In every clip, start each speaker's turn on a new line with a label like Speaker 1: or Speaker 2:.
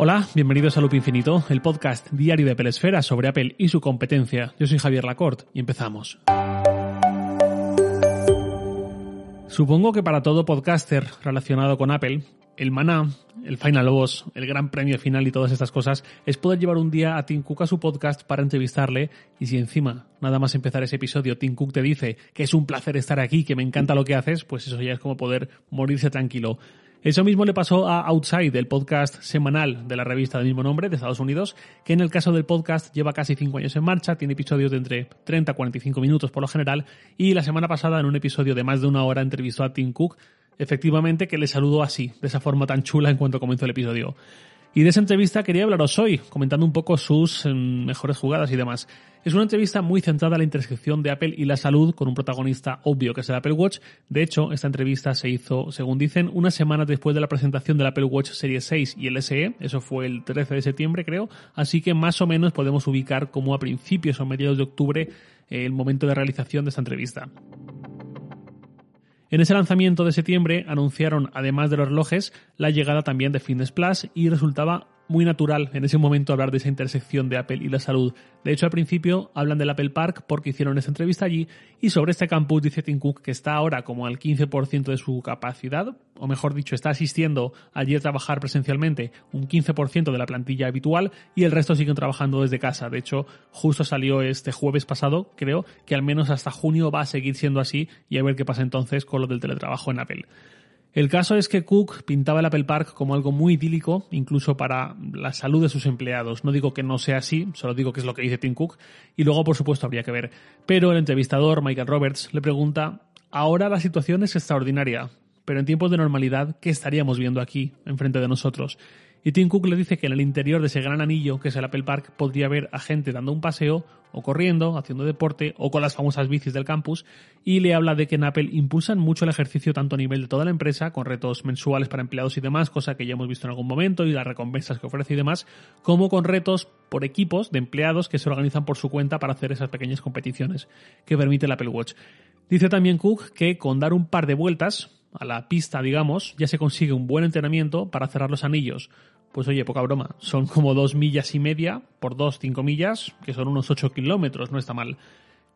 Speaker 1: Hola, bienvenidos a Loop Infinito, el podcast diario de Pelesfera sobre Apple y su competencia. Yo soy Javier Lacorte y empezamos. Supongo que para todo podcaster relacionado con Apple, el maná, el final boss, el gran premio final y todas estas cosas es poder llevar un día a Tim Cook a su podcast para entrevistarle y si encima, nada más empezar ese episodio, Tim Cook te dice que es un placer estar aquí, que me encanta lo que haces, pues eso ya es como poder morirse tranquilo. Eso mismo le pasó a Outside, el podcast semanal de la revista del mismo nombre de Estados Unidos, que en el caso del podcast lleva casi 5 años en marcha, tiene episodios de entre 30 a 45 minutos por lo general, y la semana pasada en un episodio de más de una hora entrevistó a Tim Cook, efectivamente que le saludó así, de esa forma tan chula en cuanto comenzó el episodio. Y de esa entrevista quería hablaros hoy, comentando un poco sus em, mejores jugadas y demás. Es una entrevista muy centrada en la intersección de Apple y la salud, con un protagonista obvio que es el Apple Watch. De hecho, esta entrevista se hizo, según dicen, unas semanas después de la presentación del Apple Watch Series 6 y el SE. Eso fue el 13 de septiembre, creo. Así que más o menos podemos ubicar como a principios o mediados de octubre eh, el momento de realización de esta entrevista. En ese lanzamiento de septiembre anunciaron, además de los relojes, la llegada también de Fitness Plus y resultaba muy natural en ese momento hablar de esa intersección de Apple y la salud. De hecho, al principio hablan del Apple Park porque hicieron esa entrevista allí y sobre este campus dice Tim Cook que está ahora como al 15% de su capacidad, o mejor dicho, está asistiendo allí a trabajar presencialmente un 15% de la plantilla habitual y el resto siguen trabajando desde casa. De hecho, justo salió este jueves pasado, creo, que al menos hasta junio va a seguir siendo así y a ver qué pasa entonces con lo del teletrabajo en Apple. El caso es que Cook pintaba el Apple Park como algo muy idílico, incluso para la salud de sus empleados. No digo que no sea así, solo digo que es lo que dice Tim Cook, y luego por supuesto habría que ver. Pero el entrevistador, Michael Roberts, le pregunta, ahora la situación es extraordinaria, pero en tiempos de normalidad, ¿qué estaríamos viendo aquí, enfrente de nosotros? Y Tim Cook le dice que en el interior de ese gran anillo, que es el Apple Park, podría ver a gente dando un paseo, o corriendo, haciendo deporte, o con las famosas bicis del campus, y le habla de que en Apple impulsan mucho el ejercicio tanto a nivel de toda la empresa, con retos mensuales para empleados y demás, cosa que ya hemos visto en algún momento, y las recompensas que ofrece y demás, como con retos por equipos de empleados que se organizan por su cuenta para hacer esas pequeñas competiciones que permite el Apple Watch. Dice también Cook que con dar un par de vueltas, a la pista, digamos, ya se consigue un buen entrenamiento para cerrar los anillos. Pues oye, poca broma, son como dos millas y media por dos, cinco millas, que son unos ocho kilómetros, no está mal.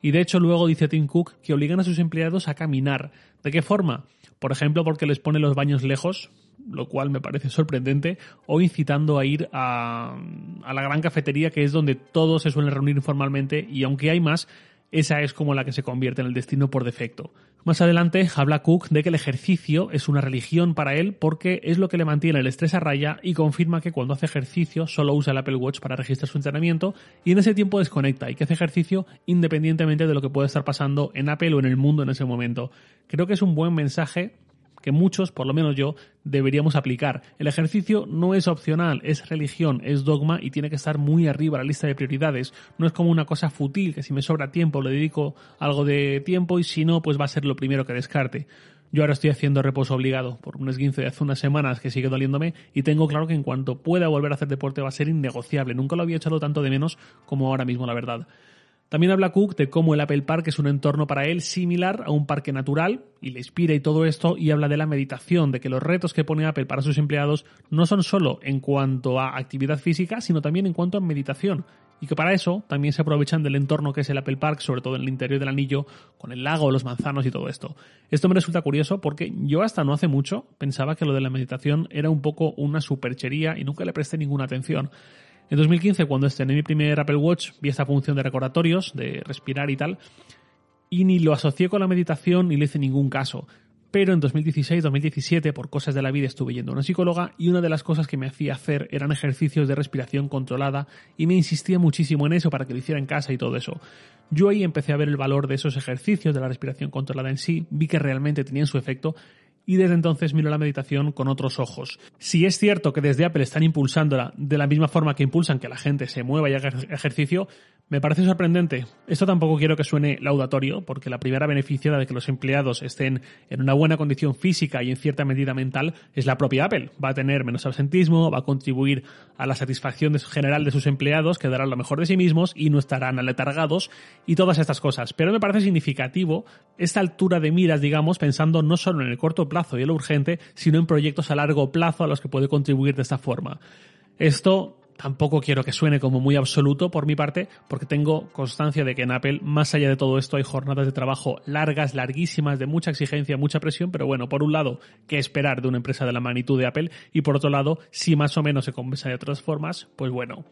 Speaker 1: Y de hecho luego dice Tim Cook que obligan a sus empleados a caminar. ¿De qué forma? Por ejemplo, porque les pone los baños lejos, lo cual me parece sorprendente, o incitando a ir a, a la gran cafetería, que es donde todos se suelen reunir informalmente, y aunque hay más, esa es como la que se convierte en el destino por defecto. Más adelante habla Cook de que el ejercicio es una religión para él porque es lo que le mantiene el estrés a raya y confirma que cuando hace ejercicio solo usa el Apple Watch para registrar su entrenamiento y en ese tiempo desconecta y que hace ejercicio independientemente de lo que pueda estar pasando en Apple o en el mundo en ese momento. Creo que es un buen mensaje que muchos, por lo menos yo, deberíamos aplicar. El ejercicio no es opcional, es religión, es dogma y tiene que estar muy arriba la lista de prioridades. No es como una cosa fútil que si me sobra tiempo le dedico algo de tiempo y si no, pues va a ser lo primero que descarte. Yo ahora estoy haciendo reposo obligado por un esguince de hace unas semanas que sigue doliéndome y tengo claro que en cuanto pueda volver a hacer deporte va a ser innegociable. Nunca lo había echado tanto de menos como ahora mismo, la verdad. También habla Cook de cómo el Apple Park es un entorno para él similar a un parque natural y le inspira y todo esto y habla de la meditación, de que los retos que pone Apple para sus empleados no son solo en cuanto a actividad física, sino también en cuanto a meditación y que para eso también se aprovechan del entorno que es el Apple Park, sobre todo en el interior del anillo, con el lago, los manzanos y todo esto. Esto me resulta curioso porque yo hasta no hace mucho pensaba que lo de la meditación era un poco una superchería y nunca le presté ninguna atención. En 2015, cuando estrené mi primer Apple Watch, vi esta función de recordatorios, de respirar y tal, y ni lo asocié con la meditación ni le hice ningún caso. Pero en 2016-2017, por cosas de la vida, estuve yendo a una psicóloga y una de las cosas que me hacía hacer eran ejercicios de respiración controlada y me insistía muchísimo en eso para que lo hiciera en casa y todo eso. Yo ahí empecé a ver el valor de esos ejercicios de la respiración controlada en sí, vi que realmente tenían su efecto y desde entonces miro la meditación con otros ojos. Si es cierto que desde Apple están impulsándola de la misma forma que impulsan que la gente se mueva y haga ejercicio, me parece sorprendente. Esto tampoco quiero que suene laudatorio, porque la primera beneficiada de que los empleados estén en una buena condición física y en cierta medida mental es la propia Apple. Va a tener menos absentismo, va a contribuir a la satisfacción general de sus empleados, que darán lo mejor de sí mismos y no estarán aletargados y todas estas cosas. Pero me parece significativo esta altura de miras, digamos, pensando no solo en el corto plazo y en lo urgente, sino en proyectos a largo plazo a los que puede contribuir de esta forma. Esto tampoco quiero que suene como muy absoluto por mi parte, porque tengo constancia de que en Apple, más allá de todo esto, hay jornadas de trabajo largas, larguísimas, de mucha exigencia, mucha presión, pero bueno, por un lado, ¿qué esperar de una empresa de la magnitud de Apple? Y por otro lado, si más o menos se compensa de otras formas, pues bueno,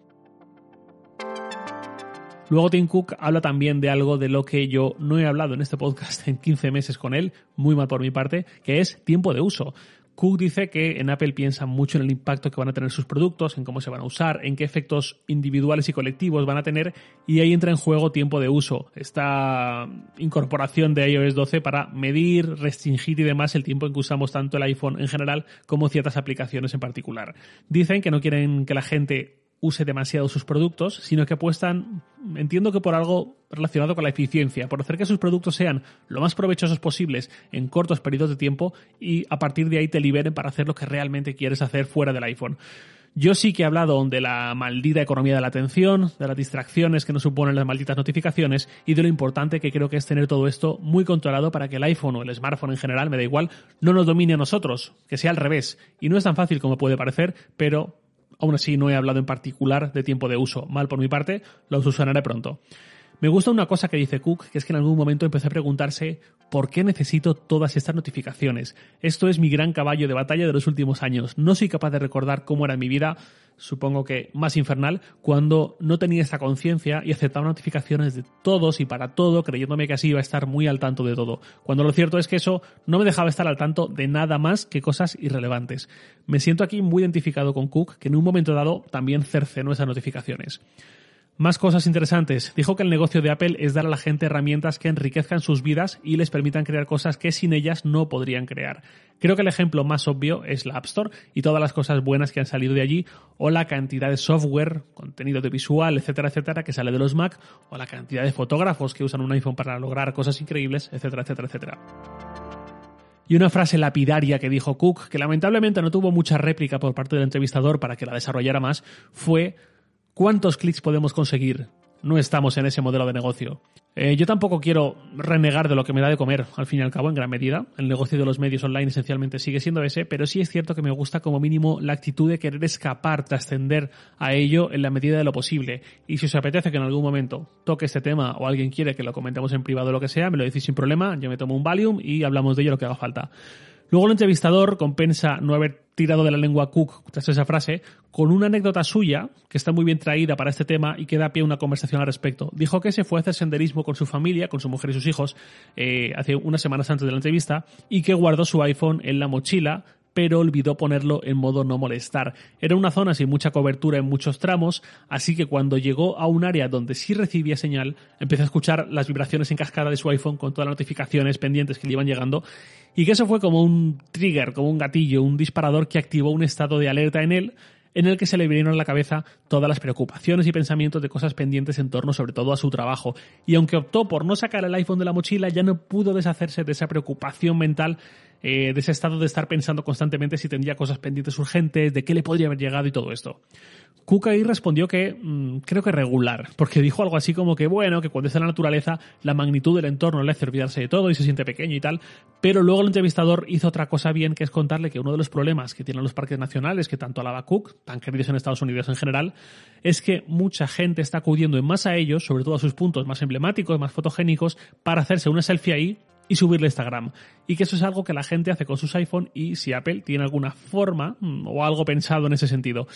Speaker 1: Luego Tim Cook habla también de algo de lo que yo no he hablado en este podcast en 15 meses con él, muy mal por mi parte, que es tiempo de uso. Cook dice que en Apple piensan mucho en el impacto que van a tener sus productos, en cómo se van a usar, en qué efectos individuales y colectivos van a tener y ahí entra en juego tiempo de uso, esta incorporación de iOS 12 para medir, restringir y demás el tiempo en que usamos tanto el iPhone en general como ciertas aplicaciones en particular. Dicen que no quieren que la gente use demasiado sus productos, sino que apuestan, entiendo que por algo relacionado con la eficiencia, por hacer que sus productos sean lo más provechosos posibles en cortos periodos de tiempo y a partir de ahí te liberen para hacer lo que realmente quieres hacer fuera del iPhone. Yo sí que he hablado de la maldita economía de la atención, de las distracciones que nos suponen las malditas notificaciones y de lo importante que creo que es tener todo esto muy controlado para que el iPhone o el smartphone en general, me da igual, no nos domine a nosotros, que sea al revés. Y no es tan fácil como puede parecer, pero Aún así, no he hablado en particular de tiempo de uso. Mal por mi parte, lo subsanaré pronto. Me gusta una cosa que dice Cook, que es que en algún momento empecé a preguntarse por qué necesito todas estas notificaciones. Esto es mi gran caballo de batalla de los últimos años. No soy capaz de recordar cómo era mi vida, supongo que más infernal, cuando no tenía esta conciencia y aceptaba notificaciones de todos y para todo, creyéndome que así iba a estar muy al tanto de todo. Cuando lo cierto es que eso no me dejaba estar al tanto de nada más que cosas irrelevantes. Me siento aquí muy identificado con Cook, que en un momento dado también cercenó esas notificaciones. Más cosas interesantes. Dijo que el negocio de Apple es dar a la gente herramientas que enriquezcan sus vidas y les permitan crear cosas que sin ellas no podrían crear. Creo que el ejemplo más obvio es la App Store y todas las cosas buenas que han salido de allí, o la cantidad de software, contenido de visual, etcétera, etcétera, que sale de los Mac, o la cantidad de fotógrafos que usan un iPhone para lograr cosas increíbles, etcétera, etcétera, etcétera. Y una frase lapidaria que dijo Cook, que lamentablemente no tuvo mucha réplica por parte del entrevistador para que la desarrollara más, fue ¿Cuántos clics podemos conseguir? No estamos en ese modelo de negocio. Eh, yo tampoco quiero renegar de lo que me da de comer, al fin y al cabo, en gran medida. El negocio de los medios online esencialmente sigue siendo ese, pero sí es cierto que me gusta como mínimo la actitud de querer escapar, trascender a ello en la medida de lo posible. Y si os apetece que en algún momento toque este tema o alguien quiere que lo comentemos en privado o lo que sea, me lo decís sin problema, yo me tomo un Valium y hablamos de ello lo que haga falta. Luego el entrevistador compensa no haber tirado de la lengua Cook tras esa frase con una anécdota suya que está muy bien traída para este tema y que da pie a una conversación al respecto. Dijo que se fue a hacer senderismo con su familia, con su mujer y sus hijos, eh, hace unas semanas antes de la entrevista y que guardó su iPhone en la mochila pero olvidó ponerlo en modo no molestar. Era una zona sin mucha cobertura en muchos tramos, así que cuando llegó a un área donde sí recibía señal, empezó a escuchar las vibraciones en cascada de su iPhone con todas las notificaciones pendientes que le iban llegando, y que eso fue como un trigger, como un gatillo, un disparador que activó un estado de alerta en él, en el que se le vinieron a la cabeza todas las preocupaciones y pensamientos de cosas pendientes en torno sobre todo a su trabajo. Y aunque optó por no sacar el iPhone de la mochila, ya no pudo deshacerse de esa preocupación mental eh, de ese estado de estar pensando constantemente si tendría cosas pendientes urgentes, de qué le podría haber llegado y todo esto. Cook ahí respondió que mm, creo que regular, porque dijo algo así como que bueno, que cuando está en la naturaleza la magnitud del entorno le hace olvidarse de todo y se siente pequeño y tal, pero luego el entrevistador hizo otra cosa bien que es contarle que uno de los problemas que tienen los parques nacionales, que tanto alaba Cook, tan queridos en Estados Unidos en general, es que mucha gente está acudiendo en más a ellos, sobre todo a sus puntos más emblemáticos, más fotogénicos, para hacerse una selfie ahí y subirle a Instagram. Y que eso es algo que la gente hace con sus iPhone y si Apple tiene alguna forma mm, o algo pensado en ese sentido.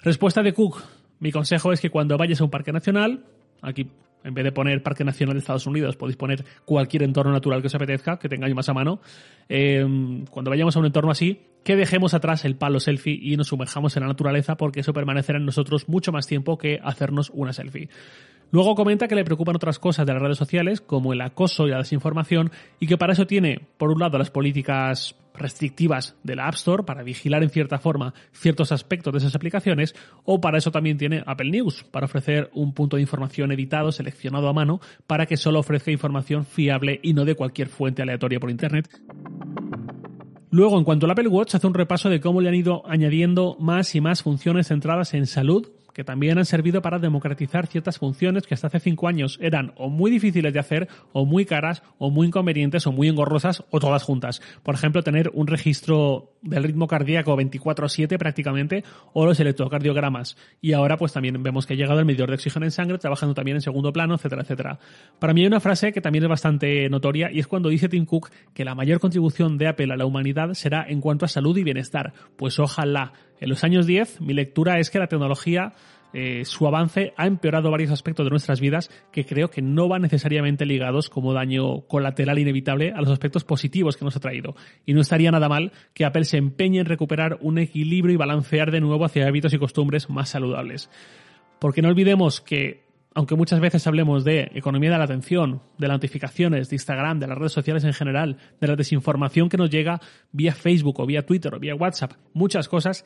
Speaker 1: Respuesta de Cook. Mi consejo es que cuando vayas a un parque nacional, aquí en vez de poner Parque Nacional de Estados Unidos, podéis poner cualquier entorno natural que os apetezca, que tengáis más a mano. Em, cuando vayamos a un entorno así, que dejemos atrás el palo selfie y nos sumerjamos en la naturaleza, porque eso permanecerá en nosotros mucho más tiempo que hacernos una selfie. Luego comenta que le preocupan otras cosas de las redes sociales, como el acoso y la desinformación, y que para eso tiene, por un lado, las políticas restrictivas de la App Store para vigilar en cierta forma ciertos aspectos de esas aplicaciones, o para eso también tiene Apple News, para ofrecer un punto de información editado, seleccionado a mano, para que solo ofrezca información fiable y no de cualquier fuente aleatoria por Internet. Luego, en cuanto al Apple Watch, hace un repaso de cómo le han ido añadiendo más y más funciones centradas en salud, que también han servido para democratizar ciertas funciones que hasta hace cinco años eran o muy difíciles de hacer, o muy caras, o muy inconvenientes, o muy engorrosas, o todas juntas. Por ejemplo, tener un registro del ritmo cardíaco 24/7 prácticamente, o los electrocardiogramas. Y ahora pues también vemos que ha llegado el medidor de oxígeno en sangre, trabajando también en segundo plano, etcétera, etcétera. Para mí hay una frase que también es bastante notoria y es cuando dice Tim Cook que la mayor contribución de Apple a la humanidad será en cuanto a salud y bienestar. Pues ojalá. En los años 10, mi lectura es que la tecnología eh, su avance ha empeorado varios aspectos de nuestras vidas que creo que no van necesariamente ligados como daño colateral inevitable a los aspectos positivos que nos ha traído. Y no estaría nada mal que Apple se empeñe en recuperar un equilibrio y balancear de nuevo hacia hábitos y costumbres más saludables. Porque no olvidemos que aunque muchas veces hablemos de economía de la atención, de las notificaciones, de Instagram, de las redes sociales en general, de la desinformación que nos llega vía Facebook o vía Twitter o vía WhatsApp, muchas cosas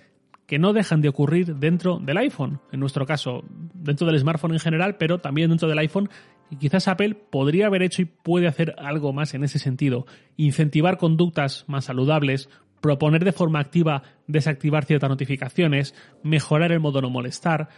Speaker 1: que no dejan de ocurrir dentro del iPhone, en nuestro caso, dentro del smartphone en general, pero también dentro del iPhone. Y quizás Apple podría haber hecho y puede hacer algo más en ese sentido. Incentivar conductas más saludables, proponer de forma activa desactivar ciertas notificaciones, mejorar el modo no molestar,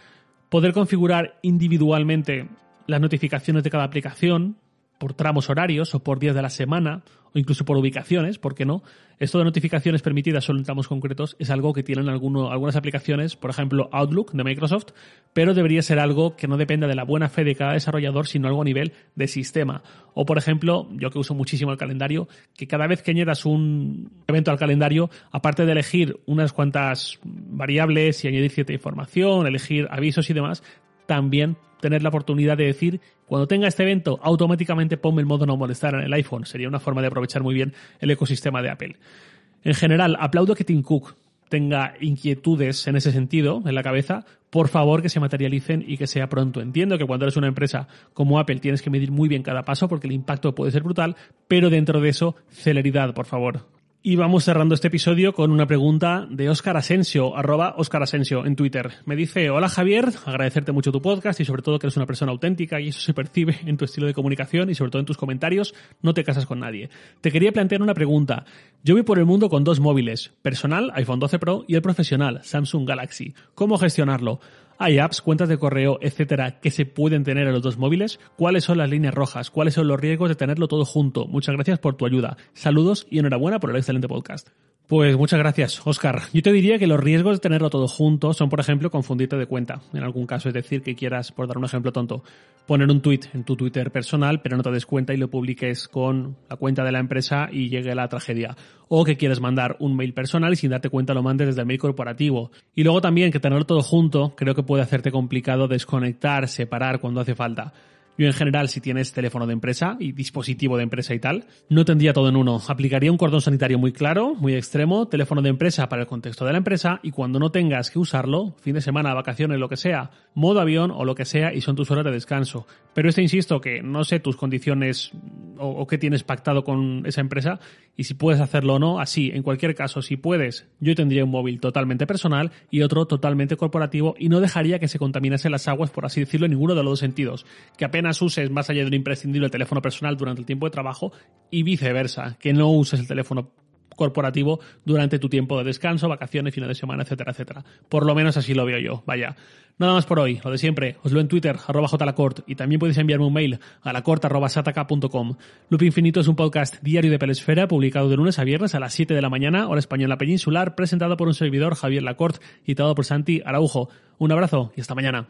Speaker 1: poder configurar individualmente las notificaciones de cada aplicación por tramos horarios o por días de la semana o incluso por ubicaciones, ¿por qué no? Esto de notificaciones permitidas solo en tramos concretos es algo que tienen algunas aplicaciones, por ejemplo Outlook de Microsoft, pero debería ser algo que no dependa de la buena fe de cada desarrollador, sino algo a nivel de sistema. O por ejemplo, yo que uso muchísimo el calendario, que cada vez que añadas un evento al calendario, aparte de elegir unas cuantas variables y añadir cierta información, elegir avisos y demás, también tener la oportunidad de decir, cuando tenga este evento, automáticamente ponme el modo no molestar en el iPhone. Sería una forma de aprovechar muy bien el ecosistema de Apple. En general, aplaudo que Tim Cook tenga inquietudes en ese sentido en la cabeza, por favor que se materialicen y que sea pronto. Entiendo que cuando eres una empresa como Apple tienes que medir muy bien cada paso porque el impacto puede ser brutal, pero dentro de eso, celeridad, por favor. Y vamos cerrando este episodio con una pregunta de Óscar Asensio, arroba Óscar Asensio en Twitter. Me dice, hola Javier, agradecerte mucho tu podcast y sobre todo que eres una persona auténtica y eso se percibe en tu estilo de comunicación y sobre todo en tus comentarios, no te casas con nadie. Te quería plantear una pregunta. Yo voy por el mundo con dos móviles, personal, iPhone 12 Pro y el profesional, Samsung Galaxy. ¿Cómo gestionarlo? ¿Hay apps, cuentas de correo, etcétera, que se pueden tener en los dos móviles? ¿Cuáles son las líneas rojas? ¿Cuáles son los riesgos de tenerlo todo junto? Muchas gracias por tu ayuda. Saludos y enhorabuena por el excelente podcast. Pues muchas gracias, Oscar. Yo te diría que los riesgos de tenerlo todo junto son, por ejemplo, confundirte de cuenta. En algún caso, es decir, que quieras, por dar un ejemplo tonto, poner un tweet en tu Twitter personal, pero no te des cuenta y lo publiques con la cuenta de la empresa y llegue la tragedia. O que quieres mandar un mail personal y sin darte cuenta lo mandes desde el mail corporativo. Y luego también que tenerlo todo junto creo que puede hacerte complicado desconectar, separar cuando hace falta. Yo en general, si tienes teléfono de empresa y dispositivo de empresa y tal, no tendría todo en uno. Aplicaría un cordón sanitario muy claro, muy extremo, teléfono de empresa para el contexto de la empresa y cuando no tengas que usarlo, fin de semana, vacaciones, lo que sea, modo avión o lo que sea y son tus horas de descanso. Pero este insisto que no sé tus condiciones o, qué tienes pactado con esa empresa y si puedes hacerlo o no, así, en cualquier caso, si puedes, yo tendría un móvil totalmente personal y otro totalmente corporativo y no dejaría que se contaminasen las aguas, por así decirlo, en ninguno de los dos sentidos. Que apenas uses más allá de un imprescindible el teléfono personal durante el tiempo de trabajo y viceversa, que no uses el teléfono corporativo durante tu tiempo de descanso, vacaciones, fines de semana, etcétera, etcétera. Por lo menos así lo veo yo, vaya. Nada más por hoy, lo de siempre, os lo en Twitter, arroba jlacort, y también podéis enviarme un mail a lacort arroba sataka.com. Loop Infinito es un podcast diario de Pelesfera, publicado de lunes a viernes a las 7 de la mañana, hora española peninsular, presentado por un servidor, Javier Lacort, y por Santi Araujo. Un abrazo y hasta mañana.